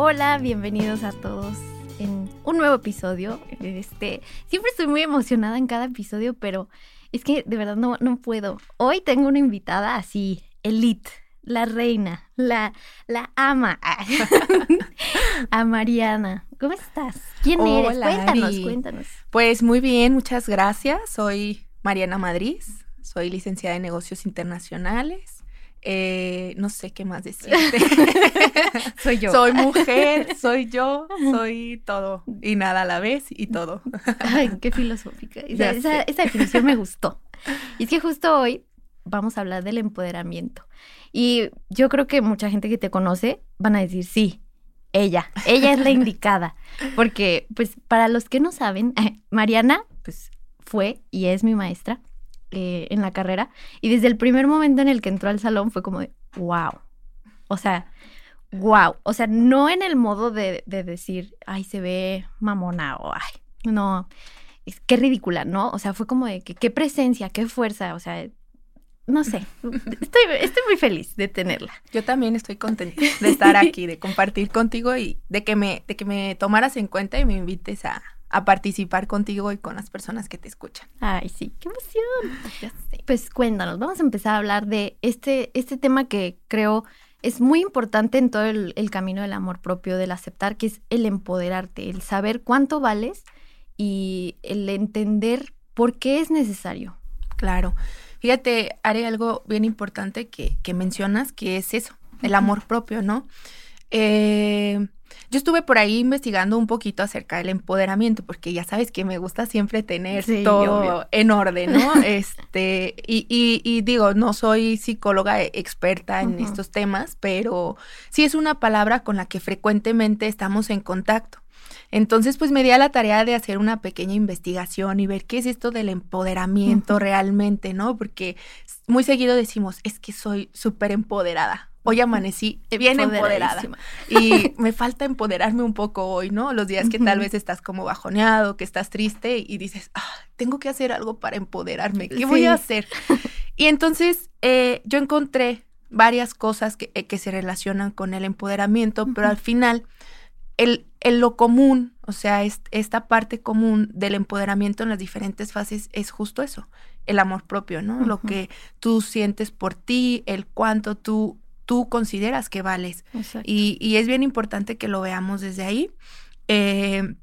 Hola, bienvenidos a todos en un nuevo episodio. Este, siempre estoy muy emocionada en cada episodio, pero es que de verdad no, no puedo. Hoy tengo una invitada así, elite, la reina, la, la ama, a Mariana. ¿Cómo estás? ¿Quién eres? Cuéntanos, cuéntanos. Pues muy bien, muchas gracias. Soy Mariana Madrid, soy licenciada en negocios internacionales eh, no sé qué más decirte. soy yo. Soy mujer, soy yo, soy todo y nada a la vez y todo. Ay, qué filosófica. Esa, definición me gustó. Y es que justo hoy vamos a hablar del empoderamiento. Y yo creo que mucha gente que te conoce van a decir, sí, ella, ella es la indicada. Porque, pues, para los que no saben, Mariana, pues, fue y es mi maestra. Eh, en la carrera y desde el primer momento en el que entró al salón fue como de, wow. O sea, wow. O sea, no en el modo de, decir, ay, se ve mamona o ay, no, es, qué ridícula, ¿no? O sea, fue como de que qué presencia, qué fuerza, o sea, no sé, estoy, estoy muy feliz de tenerla. Yo también estoy contenta de estar aquí, de compartir contigo y de que me, de que me tomaras en cuenta y me invites a, a participar contigo y con las personas que te escuchan. Ay, sí, qué emoción. Pues cuéntanos, vamos a empezar a hablar de este, este tema que creo es muy importante en todo el, camino del amor propio, del aceptar, que es el empoderarte, el saber cuánto vales y el entender por qué es necesario. Claro. Fíjate, haré algo bien importante que, que mencionas, que es eso, el amor propio, ¿no? Eh, yo estuve por ahí investigando un poquito acerca del empoderamiento, porque ya sabes que me gusta siempre tener todo en orden, ¿no? este, y, y, digo, no soy psicóloga experta en estos temas, pero sí es una palabra con la que frecuentemente estamos en contacto. Entonces, pues me di a la tarea de hacer una pequeña investigación y ver qué es esto del empoderamiento realmente, ¿no? Porque muy seguido decimos, es que soy súper empoderada hoy amanecí bien empoderada. Y me falta empoderarme un poco hoy, ¿no? Los días que tal vez estás como bajoneado, que estás triste y dices, ah, tengo que hacer algo para empoderarme. ¿Qué voy a hacer? Y entonces eh, yo encontré varias cosas que, eh, que, se relacionan con el empoderamiento, pero al final, el, el, lo común, o sea, esta parte común del empoderamiento en las diferentes fases es justo eso, el amor propio, ¿no? Lo que tú sientes por ti, el cuánto tú tú consideras que vales. Y, es bien importante que lo veamos desde ahí. Eh,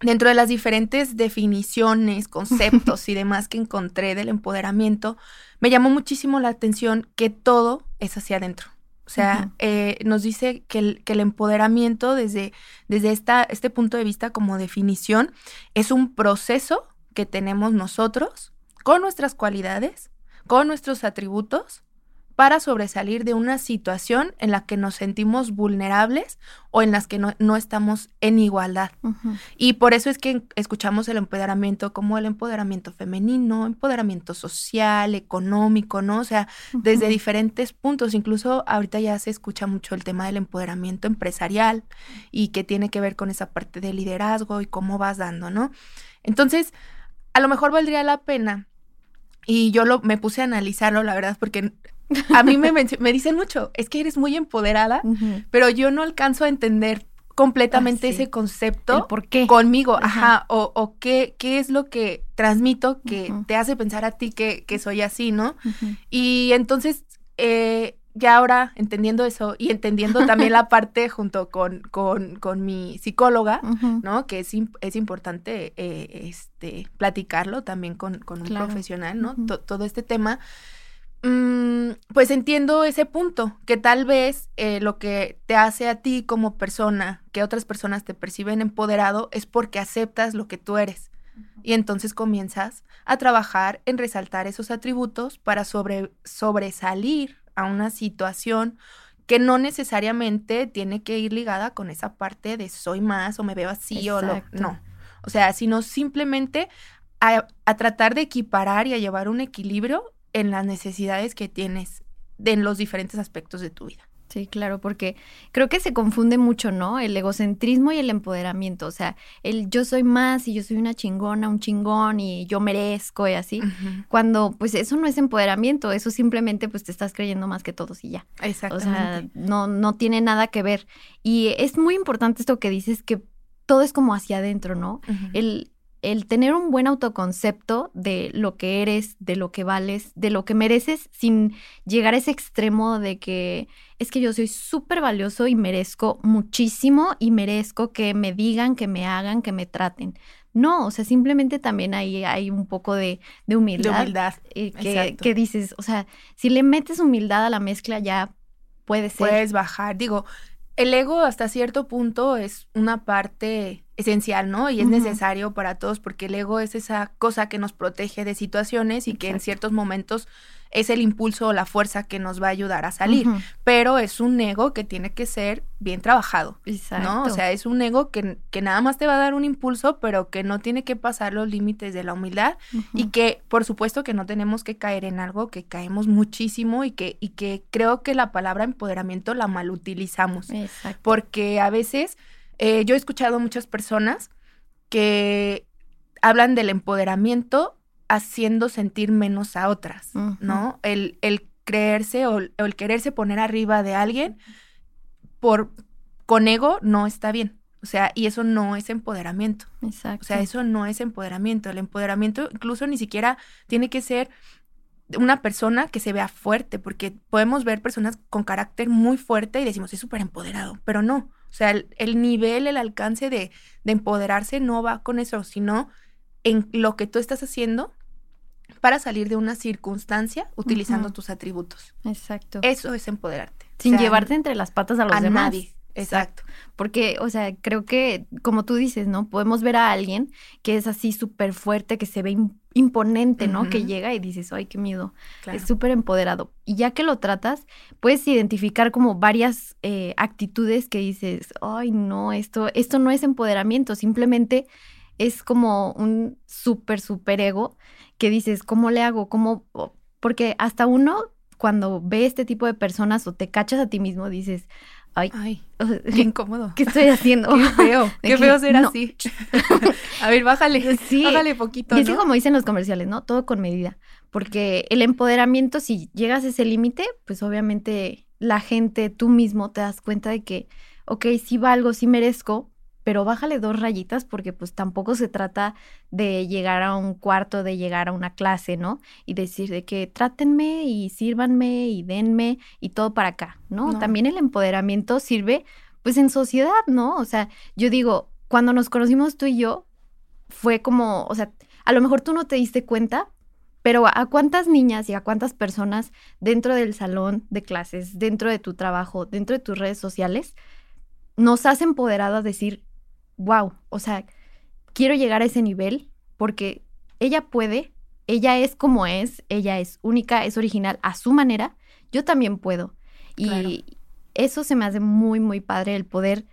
dentro de las diferentes definiciones, conceptos y demás que encontré del empoderamiento, me llamó muchísimo la atención que todo es hacia adentro. O sea, eh, nos dice que el, que el empoderamiento desde, desde esta, este punto de vista como definición es un proceso que tenemos nosotros con nuestras cualidades, con nuestros atributos para sobresalir de una situación en la que nos sentimos vulnerables o en las que no, estamos en igualdad. Y por eso es que escuchamos el empoderamiento como el empoderamiento femenino, empoderamiento social, económico, ¿no? O sea, desde diferentes puntos. Incluso ahorita ya se escucha mucho el tema del empoderamiento empresarial y que tiene que ver con esa parte de liderazgo y cómo vas dando, ¿no? Entonces, a lo mejor valdría la pena y yo lo, me puse a analizarlo, la verdad, porque a mí me, me dicen mucho, es que eres muy empoderada, pero yo no alcanzo a entender completamente ah, ese concepto por qué? conmigo, ajá, o, o, qué, qué es lo que transmito que te hace pensar a ti que, que soy así, ¿no? Y entonces, eh, ya ahora entendiendo eso y entendiendo también la parte junto con, con, con mi psicóloga, ¿no? Que es, es importante eh, este, platicarlo también con, con un profesional, ¿no? todo este tema. Mm, pues entiendo ese punto, que tal vez eh, lo que te hace a ti como persona, que otras personas te perciben empoderado, es porque aceptas lo que tú eres. Y entonces comienzas a trabajar en resaltar esos atributos para sobre, sobresalir a una situación que no necesariamente tiene que ir ligada con esa parte de soy más o me veo así o lo, no. O sea, sino simplemente a, a, tratar de equiparar y a llevar un equilibrio en las necesidades que tienes en los diferentes aspectos de tu vida. Sí, claro, porque creo que se confunde mucho, ¿no? El egocentrismo y el empoderamiento. O sea, el yo soy más y yo soy una chingona, un chingón y yo merezco y así. Cuando, pues, eso no es empoderamiento, eso simplemente, pues, te estás creyendo más que todos y ya. Exactamente. O sea, no, no tiene nada que ver. Y es muy importante esto que dices, que todo es como hacia adentro, ¿no? El el tener un buen autoconcepto de lo que eres, de lo que vales, de lo que mereces, sin llegar a ese extremo de que es que yo soy súper valioso y merezco muchísimo y merezco que me digan, que me hagan, que me traten. No, o sea, simplemente también ahí hay un poco de, humildad. De humildad. Eh, que, que dices, o sea, si le metes humildad a la mezcla ya puede ser. Puedes bajar. Digo, el ego hasta cierto punto es una parte esencial, ¿no? Y es necesario para todos porque el ego es esa cosa que nos protege de situaciones y que en ciertos momentos es el impulso o la fuerza que nos va a ayudar a salir. Pero es un ego que tiene que ser bien trabajado, Exacto. ¿no? O sea, es un ego que, que, nada más te va a dar un impulso, pero que no tiene que pasar los límites de la humildad y que, por supuesto, que no tenemos que caer en algo que caemos muchísimo y que, y que creo que la palabra empoderamiento la malutilizamos. Exacto. Porque a veces eh, yo he escuchado muchas personas que hablan del empoderamiento haciendo sentir menos a otras, ¿no? El, el creerse o, el quererse poner arriba de alguien por con ego no está bien. O sea, y eso no es empoderamiento. Exacto. O sea, eso no es empoderamiento. El empoderamiento incluso ni siquiera tiene que ser una persona que se vea fuerte, porque podemos ver personas con carácter muy fuerte y decimos, es súper empoderado, pero no. O sea, el, nivel, el alcance de, de, empoderarse no va con eso, sino en lo que tú estás haciendo para salir de una circunstancia utilizando tus atributos. Exacto. Eso es empoderarte. Sin llevarte entre las patas a los a demás. Nadie. Exacto. Porque, o sea, creo que, como tú dices, ¿no? Podemos ver a alguien que es así súper fuerte, que se ve imponente, ¿no? Que llega y dices, ay, qué miedo. Es súper empoderado. Y ya que lo tratas, puedes identificar como varias eh, actitudes que dices, ay, no, esto, esto no es empoderamiento, simplemente es como un súper, súper ego que dices, ¿cómo le hago? ¿Cómo? Porque hasta uno, cuando ve este tipo de personas o te cachas a ti mismo, dices, Ay, qué incómodo. ¿Qué estoy haciendo? Qué feo, qué feo ser así. a ver, bájale, sí. bájale poquito. Y es como dicen los comerciales, ¿no? Todo con medida. Porque el empoderamiento, si llegas a ese límite, pues obviamente la gente, tú mismo te das cuenta de que, ok, sí valgo, sí merezco, pero bájale dos rayitas porque pues tampoco se trata de llegar a un cuarto, de llegar a una clase, ¿no? Y decir de que trátenme y sírvanme y denme y todo para acá, ¿no? También el empoderamiento sirve pues en sociedad, ¿no? O sea, yo digo, cuando nos conocimos tú y yo, fue como, o sea, a lo mejor tú no te diste cuenta, pero ¿a cuántas niñas y a cuántas personas dentro del salón de clases, dentro de tu trabajo, dentro de tus redes sociales, nos has empoderado a decir, wow, o sea, quiero llegar a ese nivel porque ella puede, ella es como es, ella es única, es original a su manera, yo también puedo. Y eso se me hace muy, muy padre, el poder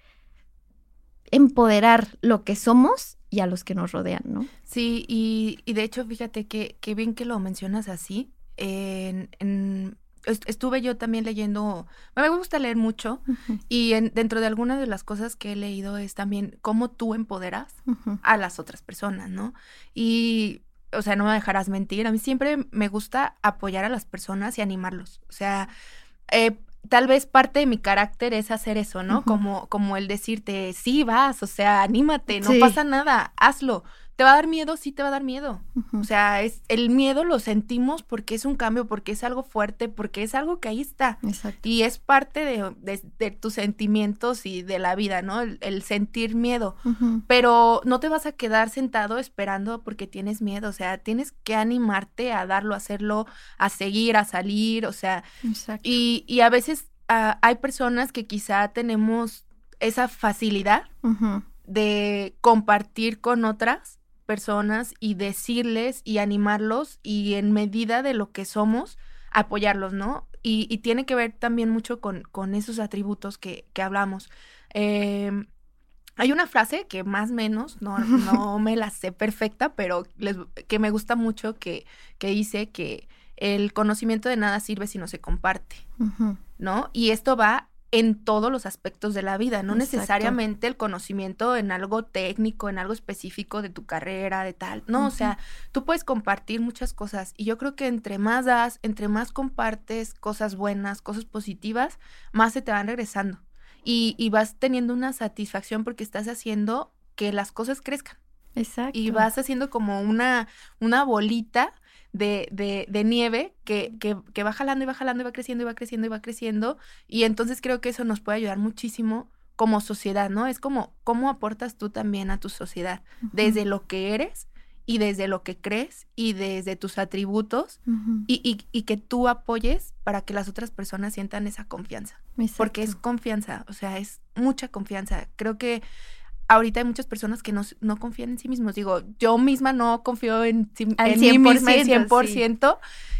empoderar lo que somos y a los que nos rodean, ¿no? Sí, y, y de hecho, fíjate que, que, bien que lo mencionas así. En, en, estuve yo también leyendo, me gusta leer mucho y dentro de algunas de las cosas que he leído es también cómo tú empoderas a las otras personas, ¿no? Y, o sea, no me dejarás mentir, a mí siempre me gusta apoyar a las personas y animarlos, o sea, eh, tal vez parte de mi carácter es hacer eso, ¿no? Como, como el decirte, sí, vas, o sea, anímate, no pasa nada, hazlo. ¿Te va a dar miedo? Sí, te va a dar miedo. O sea, es, el miedo lo sentimos porque es un cambio, porque es algo fuerte, porque es algo que ahí está. Exacto. Y es parte de, tus sentimientos y de la vida, ¿no? El, sentir miedo. Pero no te vas a quedar sentado esperando porque tienes miedo. O sea, tienes que animarte a darlo, a hacerlo, a seguir, a salir. O sea, y, y, a veces ah, hay personas que quizá tenemos esa facilidad de compartir con otras personas y decirles y animarlos y en medida de lo que somos, apoyarlos, ¿no? Y, tiene que ver también mucho con, con esos atributos que, que hablamos. Em, hay una frase que más o menos, no, no me la sé perfecta, pero que me gusta mucho que, que dice que el conocimiento de nada sirve si no se comparte, ¿no? Y esto va en todos los aspectos de la vida, no necesariamente el conocimiento en algo técnico, en algo específico de tu carrera, de tal. No, o sea, tú puedes compartir muchas cosas y yo creo que entre más das, entre más compartes cosas buenas, cosas positivas, más se te van regresando y, y vas teniendo una satisfacción porque estás haciendo que las cosas crezcan. Exacto. Y vas haciendo como una, una bolita de, de, de nieve que, que, que, va jalando y va jalando y va creciendo y va creciendo y va creciendo. Y entonces creo que eso nos puede ayudar muchísimo como sociedad, ¿no? Es como cómo aportas tú también a tu sociedad, desde lo que eres y desde lo que crees y desde tus atributos y, y, y, que tú apoyes para que las otras personas sientan esa confianza. Porque es confianza, o sea, es mucha confianza. Creo que ahorita hay muchas personas que no, no confían en sí mismos. Digo, yo misma no confío en, en mí misma el 100%.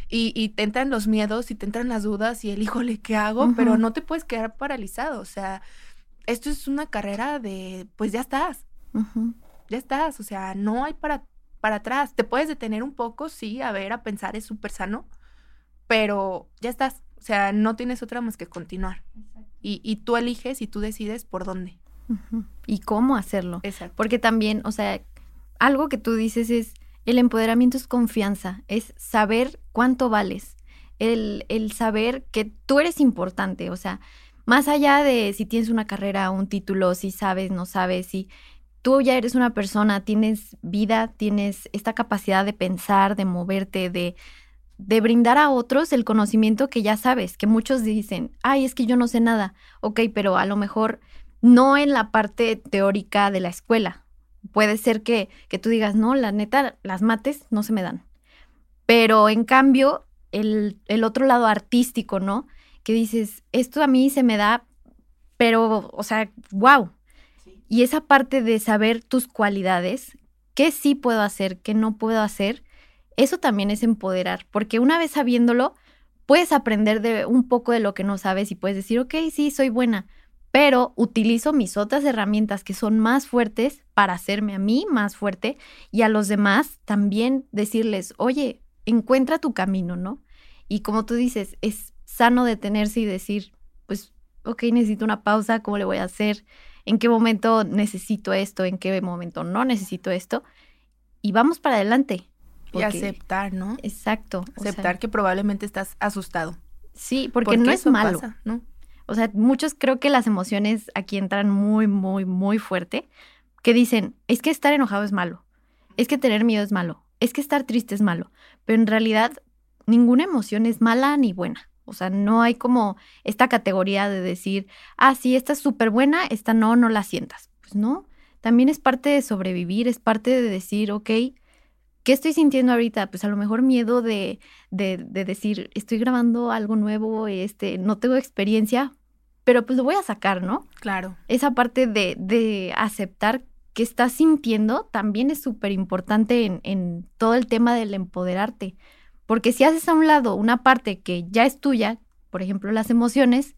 Y, y, te entran los miedos y te entran las dudas y el híjole, ¿qué hago? Pero no te puedes quedar paralizado. O sea, esto es una carrera de, pues ya estás. Ya estás. O sea, no hay para, para atrás. Te puedes detener un poco, sí, a ver, a pensar, es súper sano. Pero ya estás. O sea, no tienes otra más que continuar. Y, y tú eliges y tú decides por dónde. Y cómo hacerlo. Porque también, o sea, algo que tú dices es, el empoderamiento es confianza, es saber cuánto vales, el, el saber que tú eres importante, o sea, más allá de si tienes una carrera, un título, si sabes, no sabes, si tú ya eres una persona, tienes vida, tienes esta capacidad de pensar, de moverte, de, de brindar a otros el conocimiento que ya sabes, que muchos dicen, ay, es que yo no sé nada, ok, pero a lo mejor no en la parte teórica de la escuela. Puede ser que, que tú digas, no, la neta, las mates no se me dan. Pero en cambio, el, el otro lado artístico, ¿no? Que dices, esto a mí se me da, pero, o sea, wow. Y esa parte de saber tus cualidades, qué sí puedo hacer, qué no puedo hacer, eso también es empoderar, porque una vez sabiéndolo, puedes aprender de un poco de lo que no sabes y puedes decir, ok, sí, soy buena, pero utilizo mis otras herramientas que son más fuertes para hacerme a mí más fuerte y a los demás también decirles, oye, encuentra tu camino, ¿no? Y como tú dices, es sano detenerse y decir, pues, ok, necesito una pausa, ¿cómo le voy a hacer? ¿En qué momento necesito esto? ¿En qué momento no necesito esto? Y vamos para adelante. y aceptar, ¿no? Exacto. Aceptar que probablemente estás asustado. Sí, porque, no es malo. ¿no? O sea, muchos creo que las emociones aquí entran muy, muy, muy fuerte, que dicen, es que estar enojado es malo, es que tener miedo es malo, es que estar triste es malo, pero en realidad ninguna emoción es mala ni buena. O sea, no hay como esta categoría de decir, ah, sí, esta es súper buena, esta no, no la sientas. Pues no, también es parte de sobrevivir, es parte de decir, ok, ¿qué estoy sintiendo ahorita? Pues a lo mejor miedo de, de, de, decir, estoy grabando algo nuevo, este, no tengo experiencia, pero pues lo voy a sacar, ¿no? Claro. Esa parte de, de aceptar que estás sintiendo también es súper importante en, en todo el tema del empoderarte. Porque si haces a un lado una parte que ya es tuya, por ejemplo, las emociones,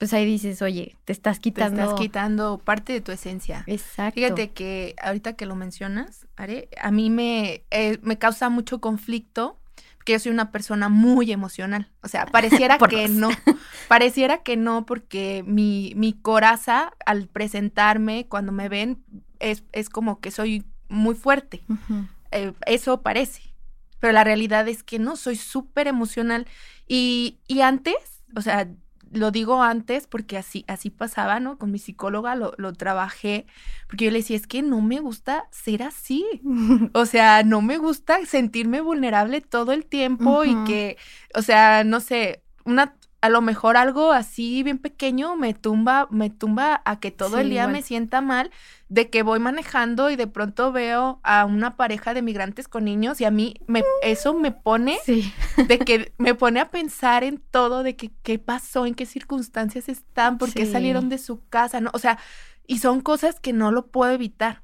pues ahí dices, oye, te estás quitando. Te estás quitando parte de tu esencia. Exacto. Fíjate que ahorita que lo mencionas, Are, a mí me, eh, me causa mucho conflicto porque yo soy una persona muy emocional. O sea, pareciera que no. Pareciera que no, porque mi, mi coraza al presentarme, cuando me ven, es, es como que soy muy fuerte. Eh, eso parece. Pero la realidad es que no, soy súper emocional. Y, y antes, o sea, lo digo antes porque así, así pasaba, ¿no? Con mi psicóloga lo, lo, trabajé, porque yo le decía, es que no me gusta ser así. o sea, no me gusta sentirme vulnerable todo el tiempo y que, o sea, no sé, una a lo mejor algo así bien pequeño me tumba, me tumba a que todo el día me sienta mal de que voy manejando y de pronto veo a una pareja de migrantes con niños y a mí me, eso me pone de que me pone a pensar en todo de que qué pasó, en qué circunstancias están, por qué salieron de su casa, ¿no? O sea, y son cosas que no lo puedo evitar.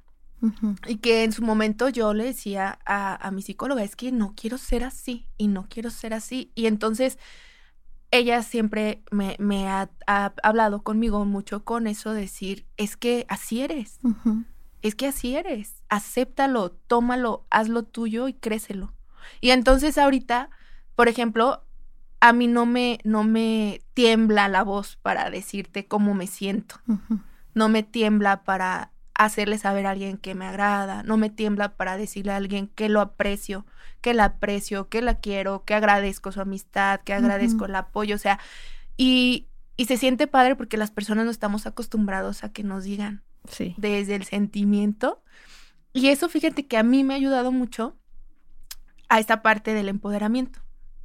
Y que en su momento yo le decía a, a mi psicóloga, es que no quiero ser así y no quiero ser así. Y entonces ella siempre me, me ha, hablado conmigo mucho con eso, decir, es que así eres, es que así eres, acéptalo, tómalo, hazlo tuyo y crécelo. Y entonces ahorita, por ejemplo, a mí no me, no me tiembla la voz para decirte cómo me siento, no me tiembla para hacerle saber a alguien que me agrada, no me tiembla para decirle a alguien que lo aprecio, que la aprecio, que la quiero, que agradezco su amistad, que agradezco el apoyo, o sea, y, y se siente padre porque las personas no estamos acostumbrados a que nos digan sí. desde el sentimiento. Y eso, fíjate que a mí me ha ayudado mucho a esta parte del empoderamiento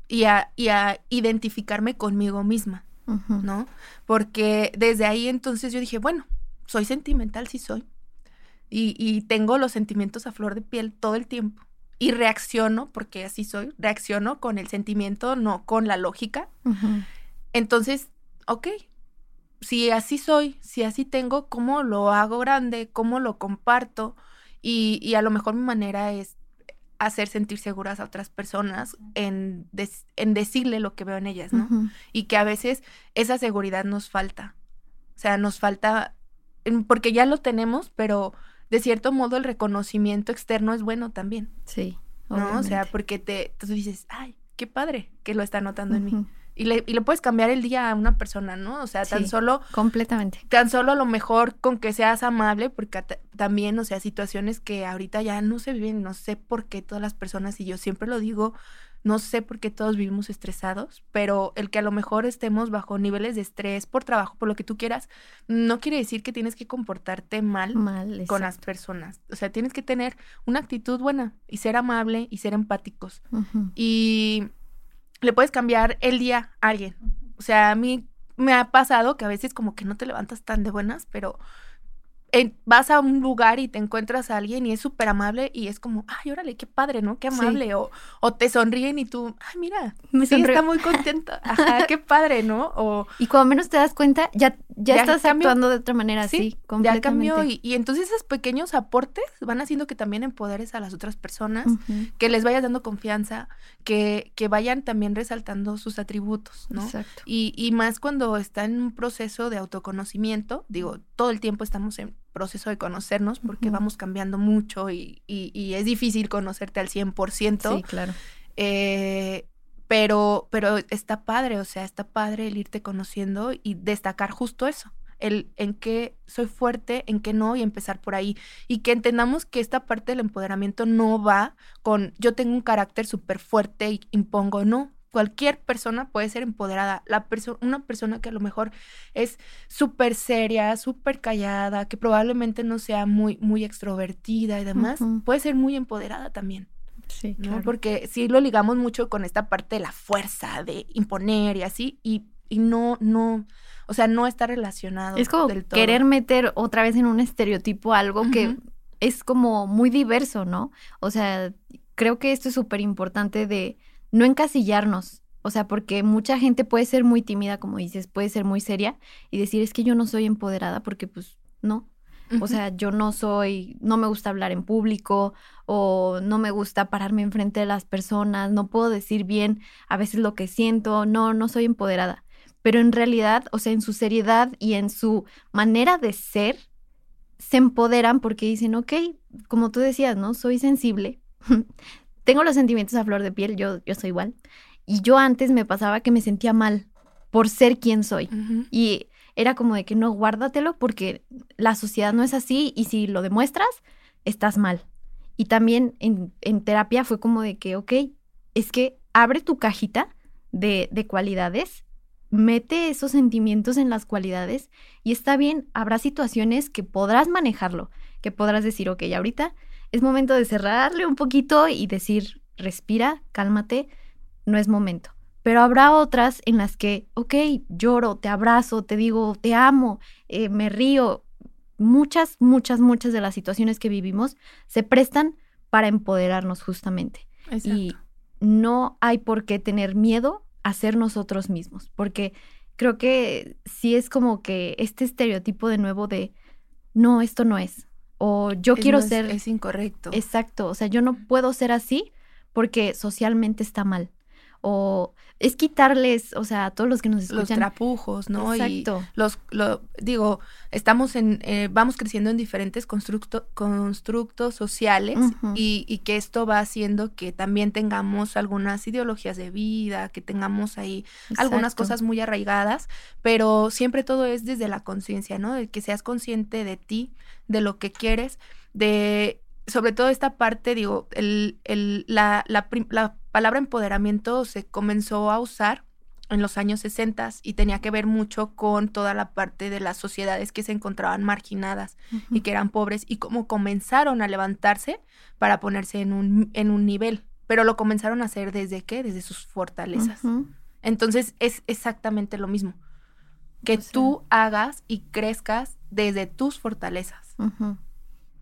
y a, y a identificarme conmigo misma, ¿no? Porque desde ahí entonces yo dije, bueno, soy sentimental, sí soy. Y, y tengo los sentimientos a flor de piel todo el tiempo y reacciono, porque así soy, reacciono con el sentimiento, no con la lógica. Entonces, ok, si así soy, si así tengo, ¿cómo lo hago grande? ¿Cómo lo comparto? Y, y a lo mejor mi manera es hacer sentir seguras a otras personas en, en decirle lo que veo en ellas, ¿no? Y que a veces esa seguridad nos falta. O sea, nos falta, porque ya lo tenemos, pero de cierto modo el reconocimiento externo es bueno también. Sí. ¿No? O sea, porque te, tú dices, ay, qué padre que lo está notando en mí. Y le, y le puedes cambiar el día a una persona, ¿no? O sea, tan solo... Completamente. Tan solo a lo mejor con que seas amable, porque también, o sea, situaciones que ahorita ya no se viven, no sé por qué todas las personas, y yo siempre lo digo, no sé por qué todos vivimos estresados, pero el que a lo mejor estemos bajo niveles de estrés por trabajo, por lo que tú quieras, no quiere decir que tienes que comportarte mal, con las personas. O sea, tienes que tener una actitud buena y ser amable y ser empáticos. Y le puedes cambiar el día a alguien. O sea, a mí me ha pasado que a veces como que no te levantas tan de buenas, pero vas a un lugar y te encuentras a alguien y es súper amable y es como, ay, órale, qué padre, ¿no? Qué amable. O, o te sonríen y tú, ay, mira, me sí, está muy contenta. Ajá, qué padre, ¿no? O, y cuando menos te das cuenta, ya, ya, estás actuando de otra manera, sí, completamente. Ya cambió y, y, entonces esos pequeños aportes van haciendo que también empoderes a las otras personas, que les vayas dando confianza, que, que vayan también resaltando sus atributos, ¿no? Exacto. Y, y más cuando está en un proceso de autoconocimiento, digo, todo el tiempo estamos en proceso de conocernos porque vamos cambiando mucho y, y, es difícil conocerte al 100%. Sí, claro. Eh, pero, pero está padre, o sea, está padre el irte conociendo y destacar justo eso, el en qué soy fuerte, en qué no y empezar por ahí. Y que entendamos que esta parte del empoderamiento no va con yo tengo un carácter súper fuerte y impongo, no, cualquier persona puede ser empoderada. La una persona que a lo mejor es súper seria, súper callada, que probablemente no sea muy, muy extrovertida y demás, puede ser muy empoderada también. Sí, ¿no? Porque sí lo ligamos mucho con esta parte de la fuerza, de imponer y así, y, y no, no, o sea, no está relacionado. Es como querer meter otra vez en un estereotipo algo que es como muy diverso, ¿no? O sea, creo que esto es súper importante de no encasillarnos. O sea, porque mucha gente puede ser muy tímida, como dices, puede ser muy seria y decir es que yo no soy empoderada porque pues no. O sea, yo no soy, no me gusta hablar en público o no me gusta pararme enfrente de las personas, no puedo decir bien a veces lo que siento, no, no soy empoderada. Pero en realidad, o sea, en su seriedad y en su manera de ser, se empoderan porque dicen, ok, como tú decías, ¿no? Soy sensible, tengo los sentimientos a flor de piel, yo, yo soy igual. Y yo antes me pasaba que me sentía mal por ser quien soy. Y era como de que no, guárdatelo porque la sociedad no es así y si lo demuestras, estás mal. Y también en, en terapia fue como de que, ok, es que abre tu cajita de, de cualidades, mete esos sentimientos en las cualidades y está bien, habrá situaciones que podrás manejarlo, que podrás decir, ok, ahorita es momento de cerrarle un poquito y decir, respira, cálmate, no es momento. Pero habrá otras en las que, ok, lloro, te abrazo, te digo, te amo, eh, me río. Muchas, muchas, muchas de las situaciones que vivimos se prestan para empoderarnos justamente. Y no hay por qué tener miedo a ser nosotros mismos, porque creo que sí es como que este estereotipo de nuevo de, no, esto no es, o yo quiero ser... Es incorrecto. Exacto, o sea, yo no puedo ser así porque socialmente está mal. O es quitarles, o sea, a todos los que nos escuchan. Los trapujos, ¿no? Exacto. Y los, lo, digo, estamos en, eh, vamos creciendo en diferentes constructo, constructos sociales y, y, que esto va haciendo que también tengamos algunas ideologías de vida, que tengamos ahí algunas cosas muy arraigadas, pero siempre todo es desde la conciencia, ¿no? De que seas consciente de ti, de lo que quieres, de sobre todo esta parte, digo, el, el, la, la, la, palabra empoderamiento se comenzó a usar en los años 60 y tenía que ver mucho con toda la parte de las sociedades que se encontraban marginadas y que eran pobres y cómo comenzaron a levantarse para ponerse en un, en un nivel, pero lo comenzaron a hacer desde qué? Desde sus fortalezas. Entonces es exactamente lo mismo, que tú hagas y crezcas desde tus fortalezas.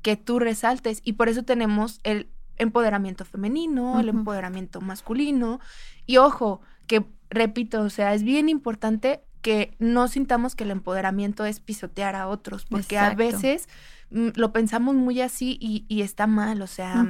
Que tú resaltes. Y por eso tenemos el empoderamiento femenino, el empoderamiento masculino. Y ojo, que repito, o sea, es bien importante que no sintamos que el empoderamiento es pisotear a otros, porque a veces mm, lo pensamos muy así y, está mal, o sea,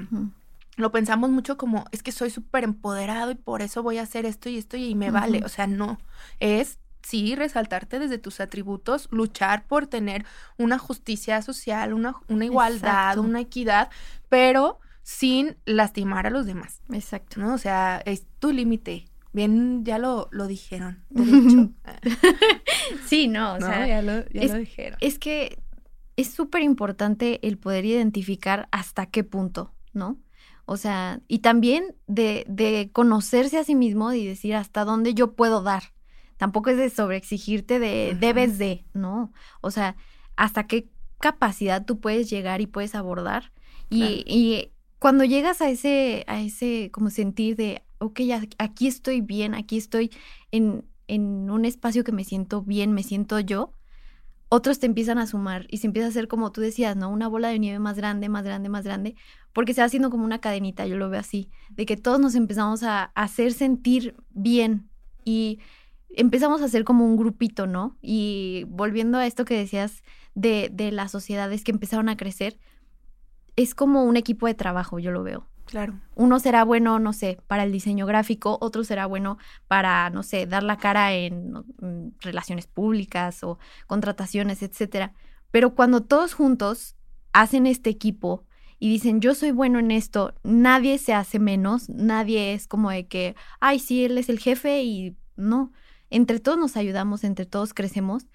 lo pensamos mucho como, es que soy súper empoderado y por eso voy a hacer esto y esto y me vale, o sea, no, es sí, resaltarte desde tus atributos, luchar por tener una justicia social, una, una igualdad, una equidad, pero sin lastimar a los demás. Exacto. ¿no? O sea, es tu límite. Bien, ya lo, lo dijeron. sí, no, o sea, ya, lo, ya lo dijeron. Es que es súper importante el poder identificar hasta qué punto, ¿no? O sea, y también de, de conocerse a sí mismo y decir hasta dónde yo puedo dar, Tampoco es de sobreexigirte de debes de, ¿no? O sea, hasta qué capacidad tú puedes llegar y puedes abordar. Y, y, cuando llegas a ese, a ese como sentir de, ok, aquí estoy bien, aquí estoy en, en un espacio que me siento bien, me siento yo, otros te empiezan a sumar y se empieza a hacer como tú decías, ¿no? Una bola de nieve más grande, más grande, más grande, porque se va haciendo como una cadenita, yo lo veo así, de que todos nos empezamos a hacer sentir bien y empezamos a hacer como un grupito, ¿no? Y volviendo a esto que decías de, de las sociedades que empezaron a crecer, es como un equipo de trabajo, yo lo veo. Claro. Uno será bueno, no sé, para el diseño gráfico, otro será bueno para, no sé, dar la cara en, en relaciones públicas o contrataciones, etcétera. Pero cuando todos juntos hacen este equipo y dicen, yo soy bueno en esto, nadie se hace menos, nadie es como de que, ay, sí, él es el jefe y no, entre todos nos ayudamos, entre todos crecemos.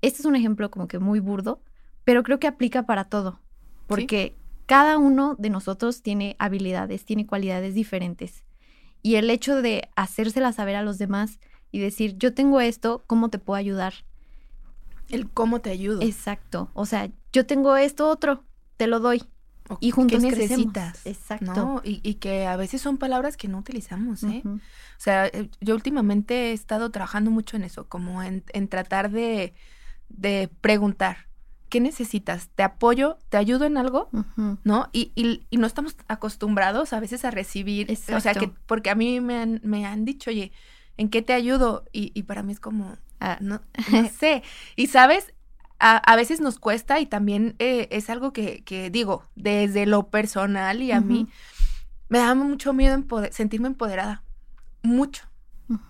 Este es un ejemplo como que muy burdo, pero creo que aplica para todo, porque cada uno de nosotros tiene habilidades, tiene cualidades diferentes. Y el hecho de hacérselas saber a los demás y decir, yo tengo esto, ¿cómo te puedo ayudar? El cómo te ayudo. Exacto. O sea, yo tengo esto otro, te lo doy y juntos ¿Qué necesitas? Exacto. Y, que a veces son palabras que no utilizamos, ¿eh? O sea, eh, yo últimamente he estado trabajando mucho en eso, como en, tratar de, preguntar, ¿qué necesitas? ¿Te apoyo? ¿Te ayudo en algo? ¿No? Y, y, no estamos acostumbrados a veces a recibir, o sea, que porque a mí me han, me han dicho, oye, ¿en qué te ayudo? Y, y para mí es como, ah, no, no sé. Y sabes, a, veces nos cuesta y también eh, es algo que, que, digo, desde lo personal y a mí, me da mucho miedo sentirme empoderada. Mucho,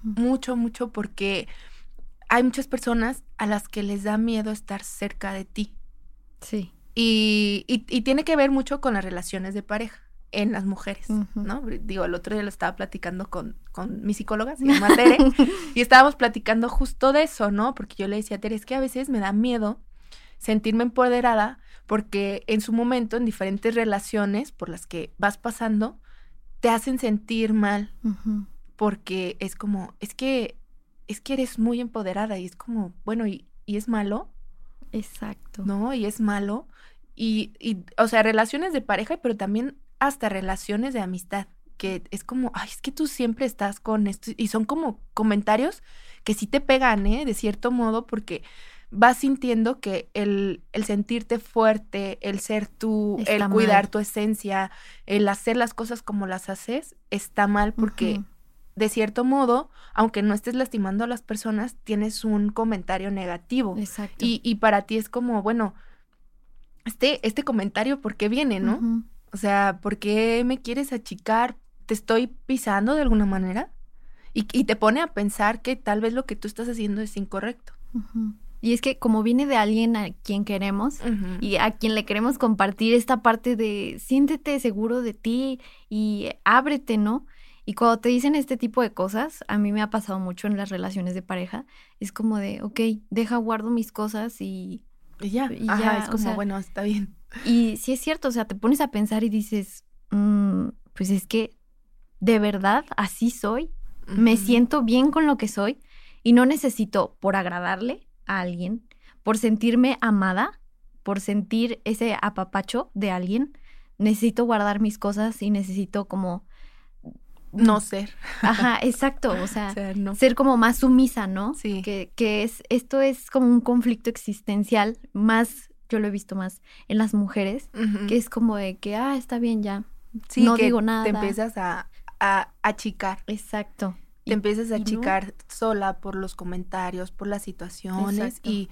mucho, mucho, porque hay muchas personas a las que les da miedo estar cerca de ti. Sí. Y, y, tiene que ver mucho con las relaciones de pareja en las mujeres, ¿no? Digo, el otro día lo estaba platicando con, con mi psicóloga, se llama Tere, y estábamos platicando justo de eso, ¿no? Porque yo le decía a Tere, es que a veces me da miedo sentirme empoderada porque en su momento, en diferentes relaciones por las que vas pasando, te hacen sentir mal, porque es como, es que, es que eres muy empoderada y es como, bueno, ¿y, y es malo? Exacto. ¿No? Y es malo. Y, y, o sea, relaciones de pareja, pero también hasta relaciones de amistad, que es como, ay, es que tú siempre estás con esto, y son como comentarios que sí te pegan, ¿eh? De cierto modo, porque vas sintiendo que el, el sentirte fuerte, el ser tú, el cuidar tu esencia, el hacer las cosas como las haces, está mal porque... De cierto modo, aunque no estés lastimando a las personas, tienes un comentario negativo. Exacto. Y, y para ti es como, bueno, este, este comentario, ¿por qué viene, no? O sea, ¿por qué me quieres achicar? ¿Te estoy pisando de alguna manera? y, te pone a pensar que tal vez lo que tú estás haciendo es incorrecto. Y es que como viene de alguien a quien queremos y a quien le queremos compartir esta parte de siéntete seguro de ti y ábrete, ¿no? Y cuando te dicen este tipo de cosas, a mí me ha pasado mucho en las relaciones de pareja, es como de, ok, deja, guardo mis cosas y... Y ya, ya es como, bueno, está bien. Y sí es cierto, o sea, te pones a pensar y dices, mm, pues es que de verdad así soy, me siento bien con lo que soy y no necesito por agradarle a alguien, por sentirme amada, por sentir ese apapacho de alguien, necesito guardar mis cosas y necesito como no ser. Ajá, exacto, o sea, ser, como más sumisa, ¿no? Sí. Que, que es, esto es como un conflicto existencial, más, yo lo he visto más en las mujeres, que es como de que, ah, está bien ya, sí, no digo nada. Te empiezas a, a achicar. Exacto. Te empiezas a achicar sola por los comentarios, por las situaciones y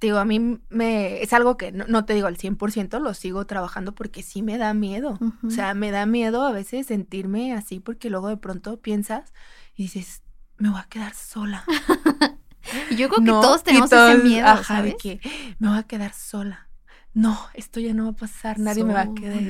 digo, a mí me es algo que no, te digo al 100%, lo sigo trabajando porque sí me da miedo. O sea, me da miedo a veces sentirme así porque luego de pronto piensas y dices, me voy a quedar sola. y yo creo que todos tenemos ese miedo, ajá, De que me voy a quedar sola. No, esto ya no va a pasar, nadie me va a quedar.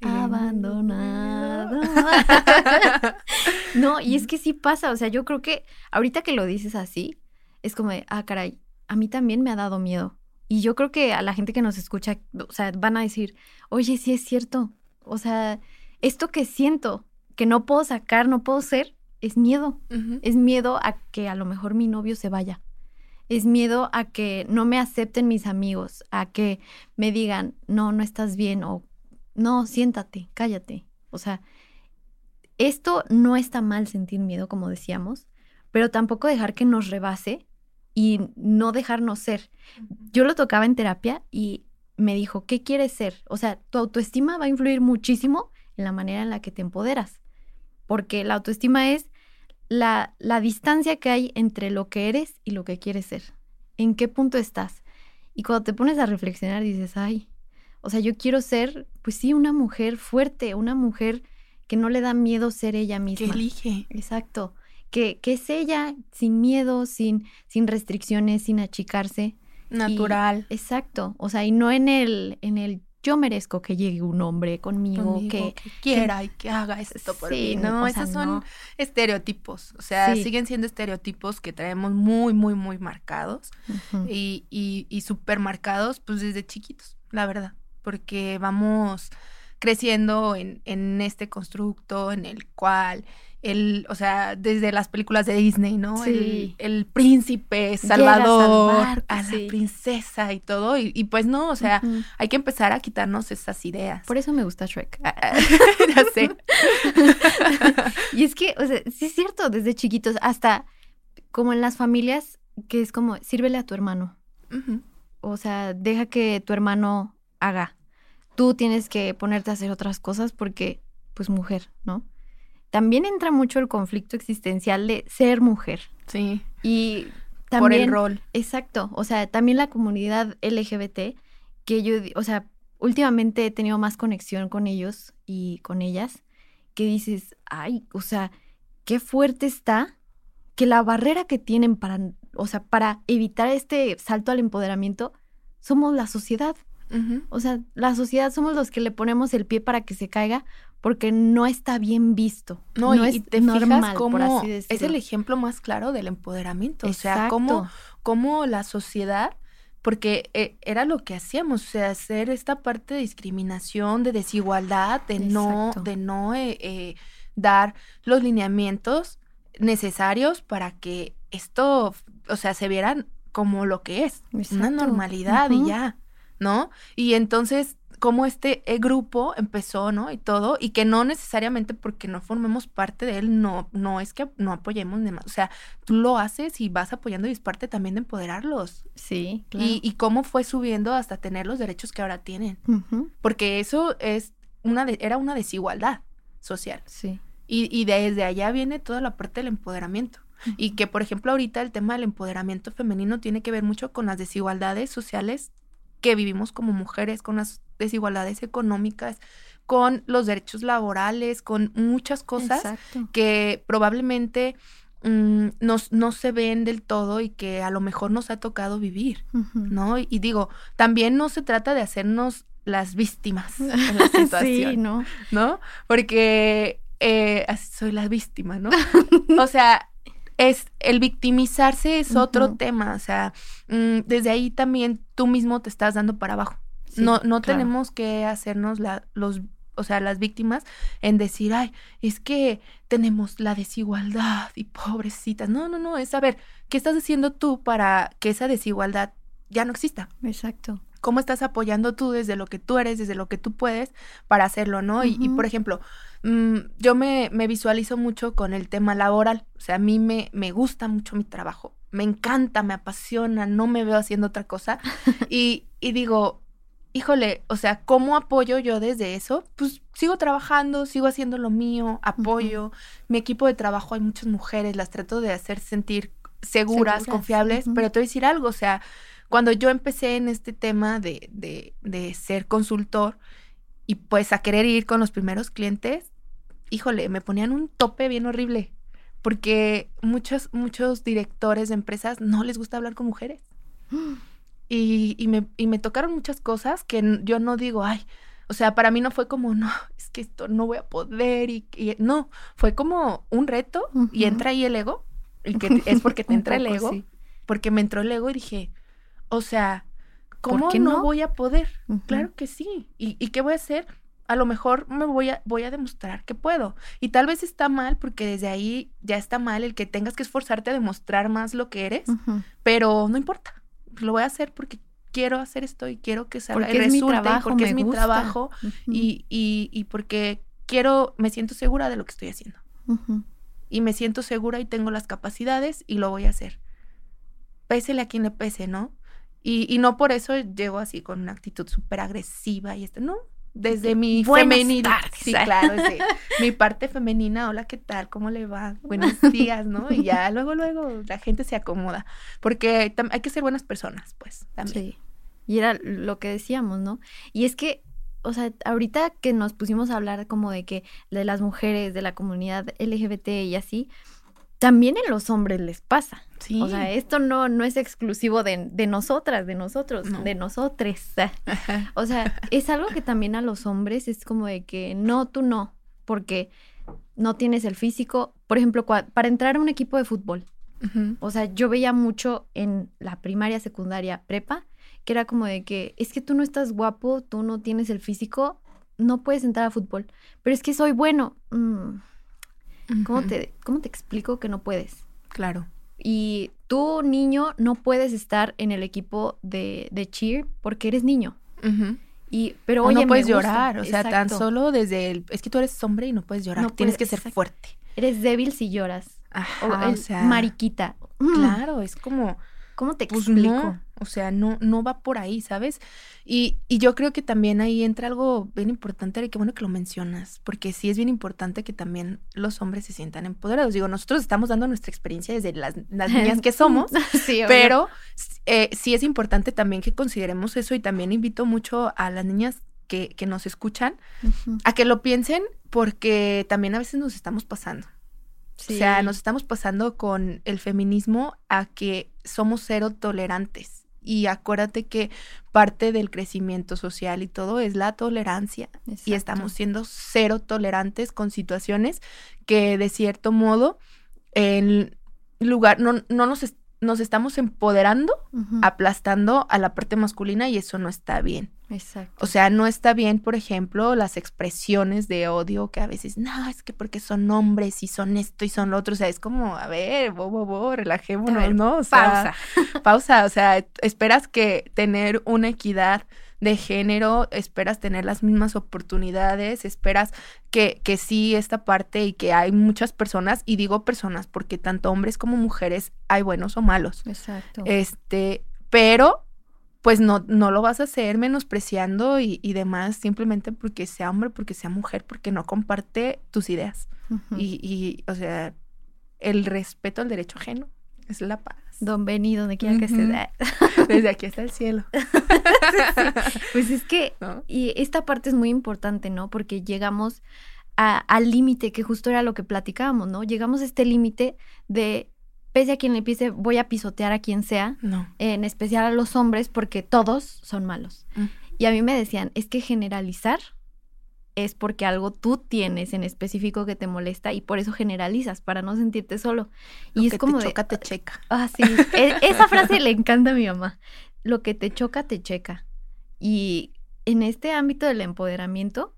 abandonado. no, y es que sí pasa, o sea, yo creo que ahorita que lo dices así, es como de, ah, caray, a mí también me ha dado miedo. Y yo creo que a la gente que nos escucha, o sea, van a decir, oye, sí es cierto. O sea, esto que siento, que no puedo sacar, no puedo ser, es miedo. Es miedo a que a lo mejor mi novio se vaya. Es miedo a que no me acepten mis amigos, a que me digan, no, no estás bien, o no, siéntate, cállate. O sea, esto no está mal sentir miedo, como decíamos, pero tampoco dejar que nos rebase y no dejarnos ser. Yo lo tocaba en terapia y me dijo, ¿qué quieres ser? O sea, tu autoestima va a influir muchísimo en la manera en la que te empoderas, porque la autoestima es la, la distancia que hay entre lo que eres y lo que quieres ser. ¿En qué punto estás? Y cuando te pones a reflexionar dices, ay, o sea, yo quiero ser, pues sí, una mujer fuerte, una mujer que no le da miedo ser ella misma. Que elige. Exacto que, es ella sin miedo, sin, sin restricciones, sin achicarse. Natural. exacto. O sea, y no en el, en el yo merezco que llegue un hombre conmigo, que, quiera y que haga esto por mí. No, esos son estereotipos. O sea, siguen siendo estereotipos que traemos muy, muy, muy marcados y, y, y súper marcados, pues desde chiquitos, la verdad. Porque vamos creciendo en, en este constructo en el cual el, o sea, desde las películas de Disney, ¿no? Sí. El, príncipe salvador a, la princesa y todo. Y, pues no, o sea, hay que empezar a quitarnos esas ideas. Por eso me gusta Shrek. Ah, ah, ya sé. y es que, o sea, sí es cierto, desde chiquitos, hasta como en las familias, que es como, sírvele a tu hermano. O sea, deja que tu hermano haga. Tú tienes que ponerte a hacer otras cosas porque, pues, mujer, ¿no? También entra mucho el conflicto existencial de ser mujer. Sí. Y también... Por el rol. Exacto. O sea, también la comunidad LGBT, que yo, o sea, últimamente he tenido más conexión con ellos y con ellas, que dices, ay, o sea, qué fuerte está que la barrera que tienen para, o sea, para evitar este salto al empoderamiento, somos la sociedad. O sea, la sociedad somos los que le ponemos el pie para que se caiga porque no está bien visto. No, y, te normal, fijas cómo es el ejemplo más claro del empoderamiento. O sea, cómo, cómo la sociedad porque eh, era lo que hacíamos, o sea, hacer esta parte de discriminación, de desigualdad, de no, de no eh, eh, dar los lineamientos necesarios para que esto, o sea, se vieran como lo que es, una normalidad y ya. ¿no? Y entonces, como este eh, grupo empezó, ¿no? Y todo, y que no necesariamente porque no formemos parte de él, no, no es que no apoyemos demás. O sea, tú lo haces y vas apoyando y es parte también de empoderarlos. Sí, claro. Y, cómo fue subiendo hasta tener los derechos que ahora tienen. Porque eso es una era una desigualdad social. Sí. Y, y desde allá viene toda la parte del empoderamiento. Y que, por ejemplo, ahorita el tema del empoderamiento femenino tiene que ver mucho con las desigualdades sociales que vivimos como mujeres, con las desigualdades económicas, con los derechos laborales, con muchas cosas que probablemente mm, no se ven del todo y que a lo mejor nos ha tocado vivir, ¿no? Y, digo, también no se trata de hacernos las víctimas de la situación, sí, ¿no? ¿no? Porque eh, soy la víctima, ¿no? o sea, es el victimizarse es otro tema, o sea, mm, desde ahí también tú mismo te estás dando para abajo. No no tenemos que hacernos la, los o sea, las víctimas en decir, ay, es que tenemos la desigualdad y pobrecitas. No, no, no, es saber qué estás haciendo tú para que esa desigualdad ya no exista. Exacto. ¿Cómo estás apoyando tú desde lo que tú eres, desde lo que tú puedes para hacerlo, no? y, por ejemplo, mm, yo me, me, visualizo mucho con el tema laboral. O sea, a mí me, me gusta mucho mi trabajo. Me encanta, me apasiona, no me veo haciendo otra cosa. y, y digo, híjole, o sea, ¿cómo apoyo yo desde eso? Pues sigo trabajando, sigo haciendo lo mío, apoyo. Mi equipo de trabajo hay muchas mujeres, las trato de hacer sentir seguras, confiables, pero te voy a decir algo, o sea, cuando yo empecé en este tema de, de, de ser consultor y pues a querer ir con los primeros clientes, híjole, me ponían un tope bien horrible, porque muchos, muchos directores de empresas no les gusta hablar con mujeres. Y, y, me, y me tocaron muchas cosas que yo no digo, ay, o sea, para mí no fue como, no, es que esto no voy a poder y, no, fue como un reto y entra ahí el ego, y que es porque te entra el ego, porque me entró el ego y dije, o sea, ¿cómo no? no? voy a poder? Claro que sí. ¿Y, ¿Y qué voy a hacer? a lo mejor me voy a, voy a demostrar que puedo. Y tal vez está mal, porque desde ahí ya está mal el que tengas que esforzarte a demostrar más lo que eres, pero no importa lo voy a hacer porque quiero hacer esto y quiero que salga porque y resulte, trabajo, porque es mi trabajo y, y, y, porque quiero, me siento segura de lo que estoy haciendo. Y me siento segura y tengo las capacidades y lo voy a hacer. Pésele a quien le pese, ¿no? Y, y no por eso llego así con una actitud súper agresiva y esto, no, desde mi femenina. Sí, claro, mi parte femenina, hola, ¿qué tal? ¿Cómo le va? Buenos días, ¿no? Y ya luego, luego la gente se acomoda, porque hay que ser buenas personas, pues, también. Sí. Y era lo que decíamos, ¿no? Y es que, o sea, ahorita que nos pusimos a hablar como de que de las mujeres, de la comunidad LGBT y así, también en los hombres les pasa. Sí. O sea, esto no, no es exclusivo de, de nosotras, de nosotros, de nosotres. O sea, es algo que también a los hombres es como de que no, tú no, porque no tienes el físico. Por ejemplo, para entrar a un equipo de fútbol. O sea, yo veía mucho en la primaria, secundaria, prepa, que era como de que es que tú no estás guapo, tú no tienes el físico, no puedes entrar a fútbol. Pero es que soy bueno. Mm ¿Cómo, te, ¿Cómo te explico que no puedes? Claro. Y tú, niño, no puedes estar en el equipo de, de cheer porque eres niño. Y, pero no puedes llorar, o sea, tan solo desde el... Es que tú eres hombre y no puedes llorar, tienes que ser fuerte. Eres débil si lloras. Ajá, o, sea, mariquita. Claro, es como... ¿Cómo te pues explico? O sea, no, no va por ahí, ¿sabes? Y, y, yo creo que también ahí entra algo bien importante, y qué bueno que lo mencionas, porque sí es bien importante que también los hombres se sientan empoderados. Digo, nosotros estamos dando nuestra experiencia desde las, niñas que somos, sí, pero eh, sí es importante también que consideremos eso y también invito mucho a las niñas que, que nos escuchan a que lo piensen porque también a veces nos estamos pasando. O sea, nos estamos pasando con el feminismo a que somos cero tolerantes. Y acuérdate que parte del crecimiento social y todo es la tolerancia. Y estamos siendo cero tolerantes con situaciones que de cierto modo en lugar no, no nos, nos estamos empoderando, aplastando a la parte masculina y eso no está bien. Exacto. O sea, no está bien, por ejemplo, las expresiones de odio que a veces, no, es que porque son hombres y son esto y son lo otro. O sea, es como, a ver, bo, bo, bo, relajémonos, ¿no? O sea, pausa. pausa. O sea, esperas que tener una equidad de género, esperas tener las mismas oportunidades, esperas que, que sí esta parte y que hay muchas personas, y digo personas porque tanto hombres como mujeres hay buenos o malos. Exacto. Este, pero pues no, no lo vas a hacer menospreciando y, y, demás simplemente porque sea hombre, porque sea mujer, porque no comparte tus ideas. y, y, o sea, el respeto al derecho ajeno es la paz. Don Beni, donde quiera que esté. Desde aquí está el cielo. Pues es que, y esta parte es muy importante, ¿no? Porque llegamos al límite, que justo era lo que platicábamos, ¿no? Llegamos a este límite de, pese a quien le pise, voy a pisotear a quien sea, no. en especial a los hombres, porque todos son malos. Y a mí me decían, es que generalizar es porque algo tú tienes en específico que te molesta y por eso generalizas, para no sentirte solo. y es como te choca, te checa. Ah, sí. E, esa frase le encanta a mi mamá. Lo que te choca, te checa. Y en este ámbito del empoderamiento,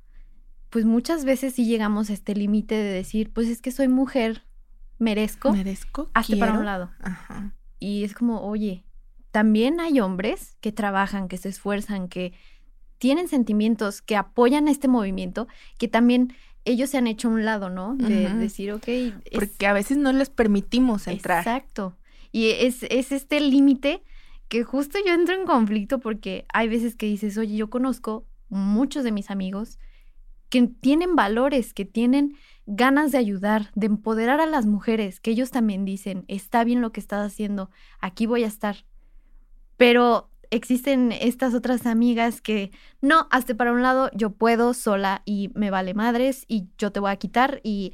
pues muchas veces sí llegamos a este límite de decir, pues es que soy mujer, merezco. Merezco. Hazte para un lado. Ajá. Y es como, oye, también hay hombres que trabajan, que se esfuerzan, que tienen sentimientos que apoyan este movimiento, que también ellos se han hecho a un lado, ¿no? De decir, ok. Porque a veces no les permitimos entrar. Exacto. Y es, es este límite que justo yo entro en conflicto porque hay veces que dices, oye, yo conozco muchos de mis amigos que tienen valores, que tienen ganas de ayudar, de empoderar a las mujeres, que ellos también dicen, está bien lo que estás haciendo, aquí voy a estar. Pero existen estas otras amigas que no, hazte para un lado, yo puedo sola y me vale madres y yo te voy a quitar y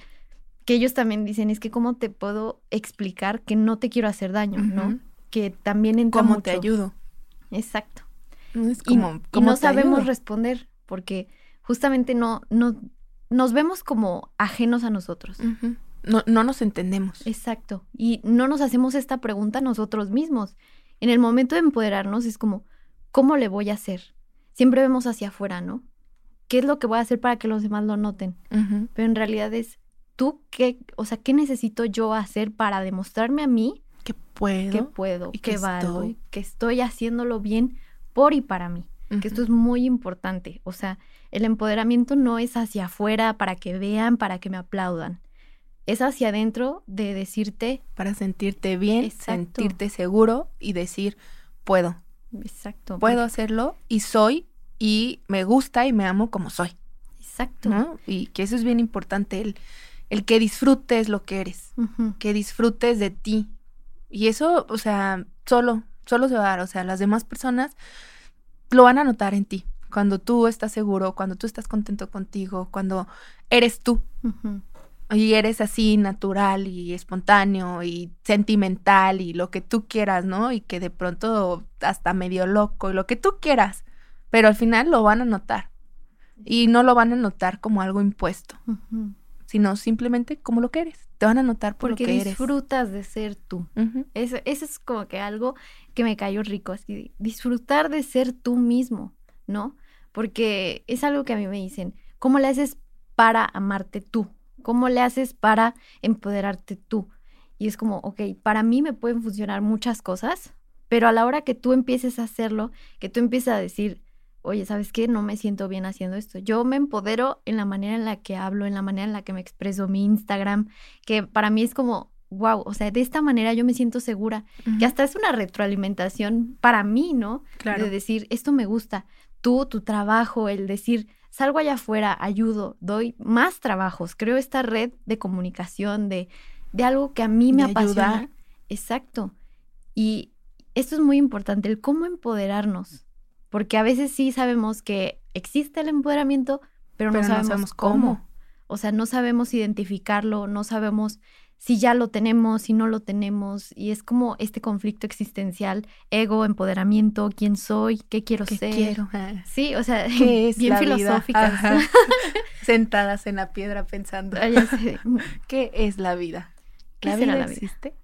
que ellos también dicen, es que cómo te puedo explicar que no te quiero hacer daño, ¿no? Que también entra ¿Cómo te ayudo? Exacto. Es como, y, no sabemos responder porque justamente no, no nos vemos como ajenos a nosotros. no, no nos entendemos. Exacto. Y no nos hacemos esta pregunta nosotros mismos en el momento de empoderarnos es como, ¿cómo le voy a hacer? Siempre vemos hacia afuera, ¿no? ¿Qué es lo que voy a hacer para que los demás lo noten? Pero en realidad es, ¿tú qué, o sea, qué necesito yo hacer para demostrarme a mí que puedo, que puedo, que, valgo, que estoy haciéndolo bien por y para mí? Que esto es muy importante. O sea, el empoderamiento no es hacia afuera para que vean, para que me aplaudan es hacia adentro de decirte... Para sentirte bien, sentirte seguro y decir, puedo. Exacto. Puedo hacerlo y soy y me gusta y me amo como soy. Exacto. Y que eso es bien importante, el, el que disfrutes lo que eres, que disfrutes de ti. Y eso, o sea, solo, solo se va a dar. O sea, las demás personas lo van a notar en ti. Cuando tú estás seguro, cuando tú estás contento contigo, cuando eres tú y eres así natural y espontáneo y sentimental y lo que tú quieras, ¿no? Y que de pronto hasta medio loco y lo que tú quieras, pero al final lo van a notar y no lo van a notar como algo impuesto, sino simplemente como lo que eres. Te van a notar por Porque lo que eres. disfrutas de ser tú. eso, eso es como que algo que me cayó rico, así disfrutar de ser tú mismo, ¿no? Porque es algo que a mí me dicen, ¿cómo le haces para amarte tú? ¿Cómo le haces para empoderarte tú? Y es como, ok, para mí me pueden funcionar muchas cosas, pero a la hora que tú empieces a hacerlo, que tú empieces a decir, oye, ¿sabes qué? No me siento bien haciendo esto. Yo me empodero en la manera en la que hablo, en la manera en la que me expreso, mi Instagram, que para mí es como, wow, o sea, de esta manera yo me siento segura, que hasta es una retroalimentación para mí, ¿no? Claro. De decir, esto me gusta, tú, tu trabajo, el decir, salgo allá afuera, ayudo, doy más trabajos, creo esta red de comunicación, de, de algo que a mí me apasiona. Exacto. Y esto es muy importante, el cómo empoderarnos, porque a veces sí sabemos que existe el empoderamiento, pero, no, sabemos cómo. O sea, no sabemos identificarlo, no sabemos si ya lo tenemos, si no lo tenemos, y es como este conflicto existencial, ego, empoderamiento, quién soy, qué quiero ¿Qué ser. Quiero? Sí, o sea, ¿Qué es bien filosóficas. Sentadas en la piedra pensando. ¿Qué es la vida? ¿Qué ¿La vida, la vida existe?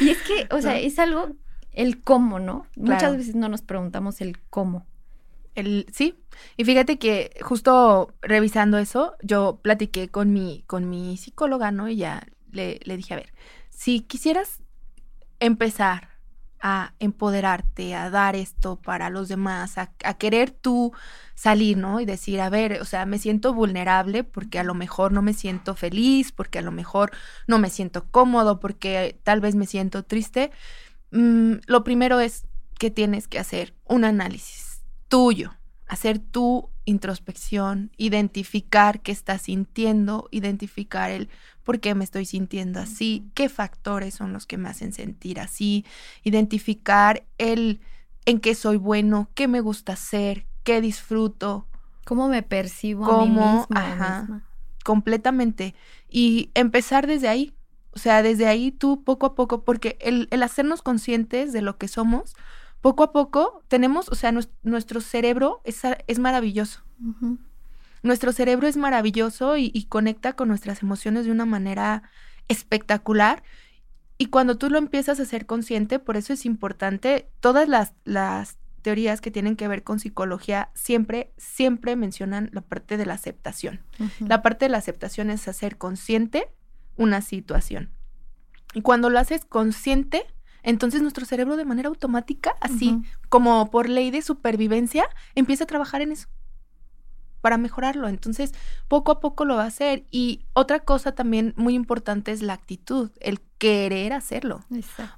y es que, o sea, es algo, el cómo, ¿no? Muchas veces no nos preguntamos el cómo. El, sí, y fíjate que justo revisando eso, yo platiqué con mi, con mi psicóloga, ¿no? Y ya le, le dije, a ver, si quisieras empezar a empoderarte, a dar esto para los demás, a, querer tú salir, ¿no? Y decir, a ver, o sea, me siento vulnerable porque a lo mejor no me siento feliz, porque a lo mejor no me siento cómodo, porque tal vez me siento triste. Mm, lo primero es que tienes que hacer un análisis tuyo, hacer tu introspección, identificar qué estás sintiendo, identificar el por qué me estoy sintiendo así, qué factores son los que me hacen sentir así, identificar el en qué soy bueno, qué me gusta hacer, qué disfruto, cómo me percibo cómo, a mí misma, completamente y empezar desde ahí. O sea, desde ahí tú poco a poco, porque el, el hacernos conscientes de lo que somos, poco a poco tenemos, o sea, nuestro cerebro es, es maravilloso. Nuestro cerebro es maravilloso y, conecta con nuestras emociones de una manera espectacular. Y cuando tú lo empiezas a ser consciente, por eso es importante, todas las, las teorías que tienen que ver con psicología siempre, siempre mencionan la parte de la aceptación. La parte de la aceptación es hacer consciente una situación. Y cuando lo haces consciente, entonces nuestro cerebro de manera automática, así como por ley de supervivencia, empieza a trabajar en eso para mejorarlo. Entonces, poco a poco lo va a hacer. Y otra cosa también muy importante es la actitud, el querer hacerlo.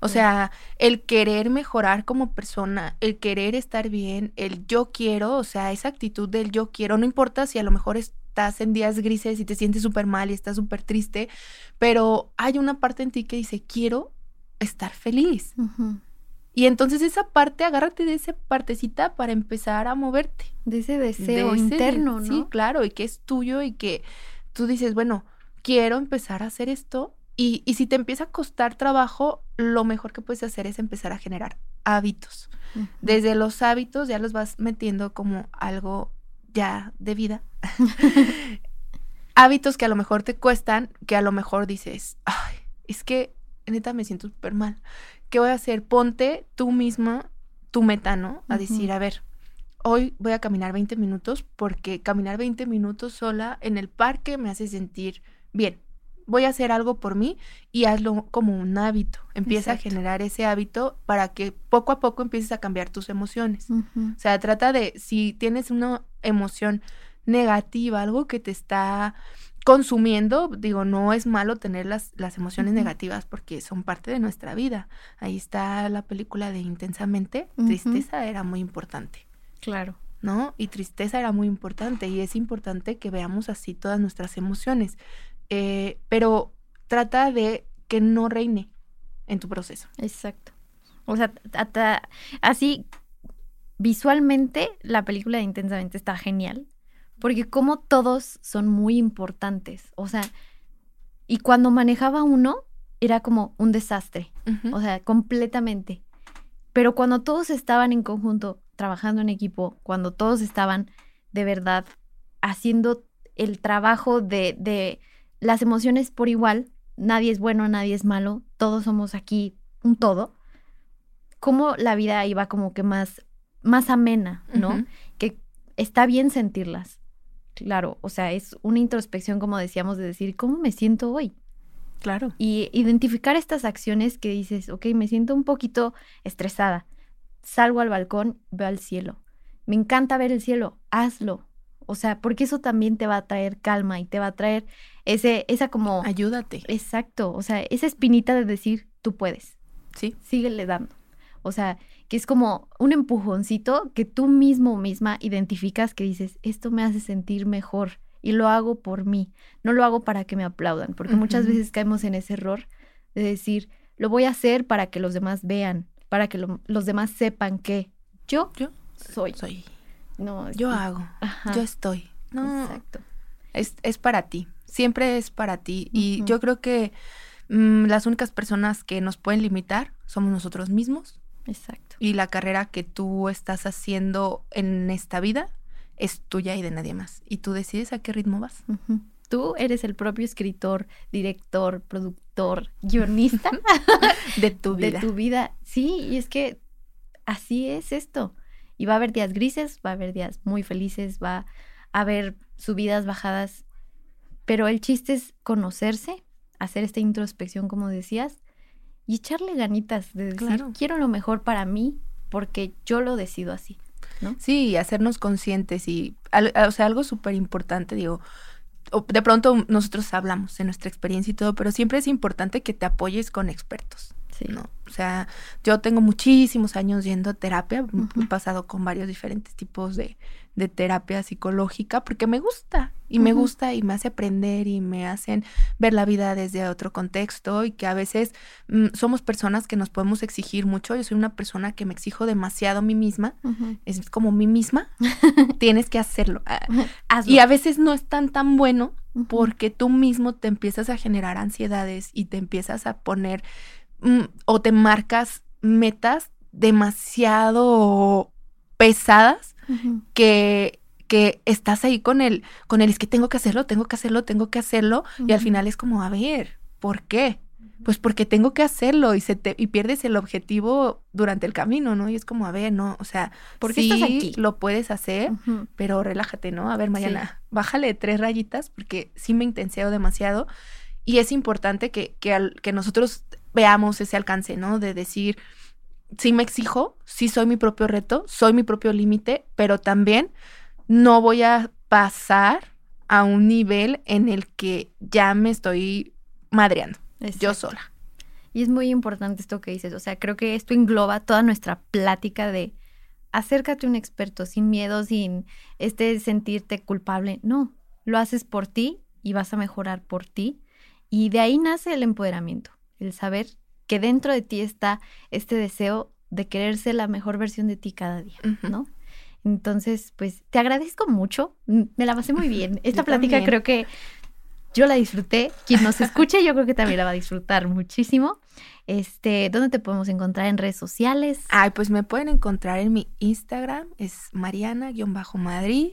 O sea, el querer mejorar como persona, el querer estar bien, el yo quiero, o sea, esa actitud del yo quiero, no importa si a lo mejor estás en días grises y te sientes súper mal y estás súper triste, pero hay una parte en ti que dice, quiero estar feliz. Y entonces esa parte, agárrate de esa partecita para empezar a moverte. De ese deseo interno, ¿no? Sí, claro, y que es tuyo y que tú dices, bueno, quiero empezar a hacer esto. Y, y si te empieza a costar trabajo, lo mejor que puedes hacer es empezar a generar hábitos. Desde los hábitos ya los vas metiendo como algo ya de vida. hábitos que a lo mejor te cuestan, que a lo mejor dices, ay, es que neta me siento súper mal. ¿Qué voy a hacer? Ponte tú misma tu meta, ¿no? A decir, a ver, hoy voy a caminar 20 minutos porque caminar 20 minutos sola en el parque me hace sentir bien. Voy a hacer algo por mí y hazlo como un hábito. Empieza a generar ese hábito para que poco a poco empieces a cambiar tus emociones. O sea, trata de, si tienes una emoción negativa, algo que te está consumiendo, digo, no es malo tener las, las emociones negativas porque son parte de nuestra vida. Ahí está la película de Intensamente, tristeza era muy importante. Claro. ¿No? Y tristeza era muy importante y es importante que veamos así todas nuestras emociones. Eh, pero trata de que no reine en tu proceso. Exacto. O sea, así visualmente la película de Intensamente está genial porque como todos son muy importantes, o sea, y cuando manejaba uno era como un desastre, o sea, completamente. Pero cuando todos estaban en conjunto, trabajando en equipo, cuando todos estaban de verdad haciendo el trabajo de, de las emociones por igual, nadie es bueno, nadie es malo, todos somos aquí un todo, como la vida iba como que más, más amena, ¿no? Que está bien sentirlas, Claro, o sea, es una introspección, como decíamos, de decir, ¿cómo me siento hoy? Claro. Y identificar estas acciones que dices, ok, me siento un poquito estresada. Salgo al balcón, veo al cielo. Me encanta ver el cielo, hazlo. O sea, porque eso también te va a traer calma y te va a traer ese, esa como... Ayúdate. Exacto, o sea, esa espinita de decir, tú puedes. Sí. Síguele dando. O sea, que es como un empujoncito que tú mismo misma identificas que dices, esto me hace sentir mejor y lo hago por mí, no lo hago para que me aplaudan, porque muchas veces caemos en ese error de decir, lo voy a hacer para que los demás vean, para que los demás sepan que yo, yo soy. Soy. No, yo hago, yo estoy. No, Exacto. Es, es, para ti, siempre es para ti. Y yo creo que mm, las únicas personas que nos pueden limitar somos nosotros mismos Exacto. Y la carrera que tú estás haciendo en esta vida es tuya y de nadie más. Y tú decides a qué ritmo vas. Tú eres el propio escritor, director, productor, guionista de tu vida. De tu vida. Sí, y es que así es esto. Y va a haber días grises, va a haber días muy felices, va a haber subidas, bajadas. Pero el chiste es conocerse, hacer esta introspección, como decías, y echarle ganitas de decir, quiero lo mejor para mí porque yo lo decido así, ¿no? Sí, hacernos conscientes y, o sea, algo súper importante, digo, de pronto nosotros hablamos de nuestra experiencia y todo, pero siempre es importante que te apoyes con expertos. ¿no? O sea, yo tengo muchísimos años yendo a terapia, he pasado con varios diferentes tipos de, de terapia psicológica porque me gusta y me gusta y me hace aprender y me hacen ver la vida desde otro contexto y que a veces mm, somos personas que nos podemos exigir mucho. Yo soy una persona que me exijo demasiado a mí misma, es como mí misma, tienes que hacerlo. Ah, y a veces no es tan tan bueno porque tú mismo te empiezas a generar ansiedades y te empiezas a poner mm, o te marcas metas demasiado pesadas que, que estás ahí con el, con el es que tengo que hacerlo, tengo que hacerlo, tengo que hacerlo, y al final es como, a ver, ¿por qué? Pues porque tengo que hacerlo y se te, y pierdes el objetivo durante el camino, ¿no? Y es como, a ver, no, o sea, porque sí aquí? lo puedes hacer, pero relájate, ¿no? A ver, Mariana, bájale tres rayitas porque sí me intenseo demasiado y es importante que, que, al, que nosotros veamos ese alcance, ¿no? De decir, sí me exijo, sí soy mi propio reto, soy mi propio límite, pero también no voy a pasar a un nivel en el que ya me estoy madreando yo sola. Y es muy importante esto que dices, o sea, creo que esto engloba toda nuestra plática de acércate a un experto sin miedo, sin este sentirte culpable. No, lo haces por ti y vas a mejorar por ti. Y de ahí nace el empoderamiento, el saber que dentro de ti está este deseo de querer ser la mejor versión de ti cada día, ¿no? Entonces, pues te agradezco mucho, me la pasé muy bien. Esta plática creo que yo la disfruté, quien nos escuche yo creo que también la va a disfrutar muchísimo. Este, ¿dónde te podemos encontrar en redes sociales? Ay, pues me pueden encontrar en mi Instagram, es mariana-madrid.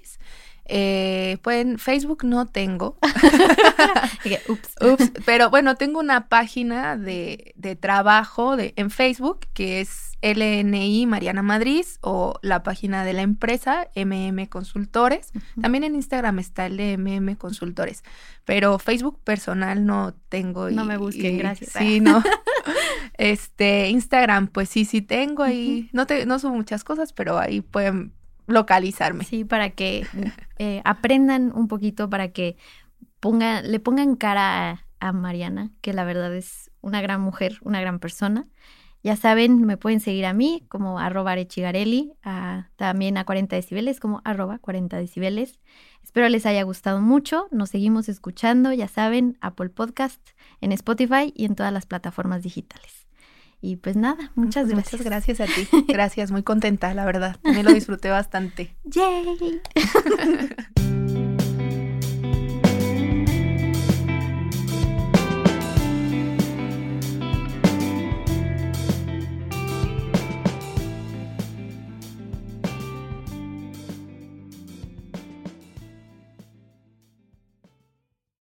Eh, pueden, Facebook no tengo. ups. ups. Pero bueno, tengo una página de, de trabajo de, en Facebook que es LNI Mariana Madrid o la página de la empresa MM Consultores. También en Instagram está el de MM Consultores. Pero Facebook personal no tengo. no me busquen, gracias. Sí, no. este, Instagram, pues sí, sí tengo ahí. No, te, no son muchas cosas, pero ahí pueden localizarme. Sí, para que eh, aprendan un poquito, para que ponga, le pongan cara a, Mariana, que la verdad es una gran mujer, una gran persona. Ya saben, me pueden seguir a mí como arroba arechigarelli, también a 40 decibeles como arroba 40 decibeles. Espero les haya gustado mucho. Nos seguimos escuchando, ya saben, Apple Podcast, en Spotify y en todas las plataformas digitales. Y pues nada, muchas gracias. Muchas gracias a ti. Gracias, muy contenta, la verdad. Me lo disfruté bastante. Yay.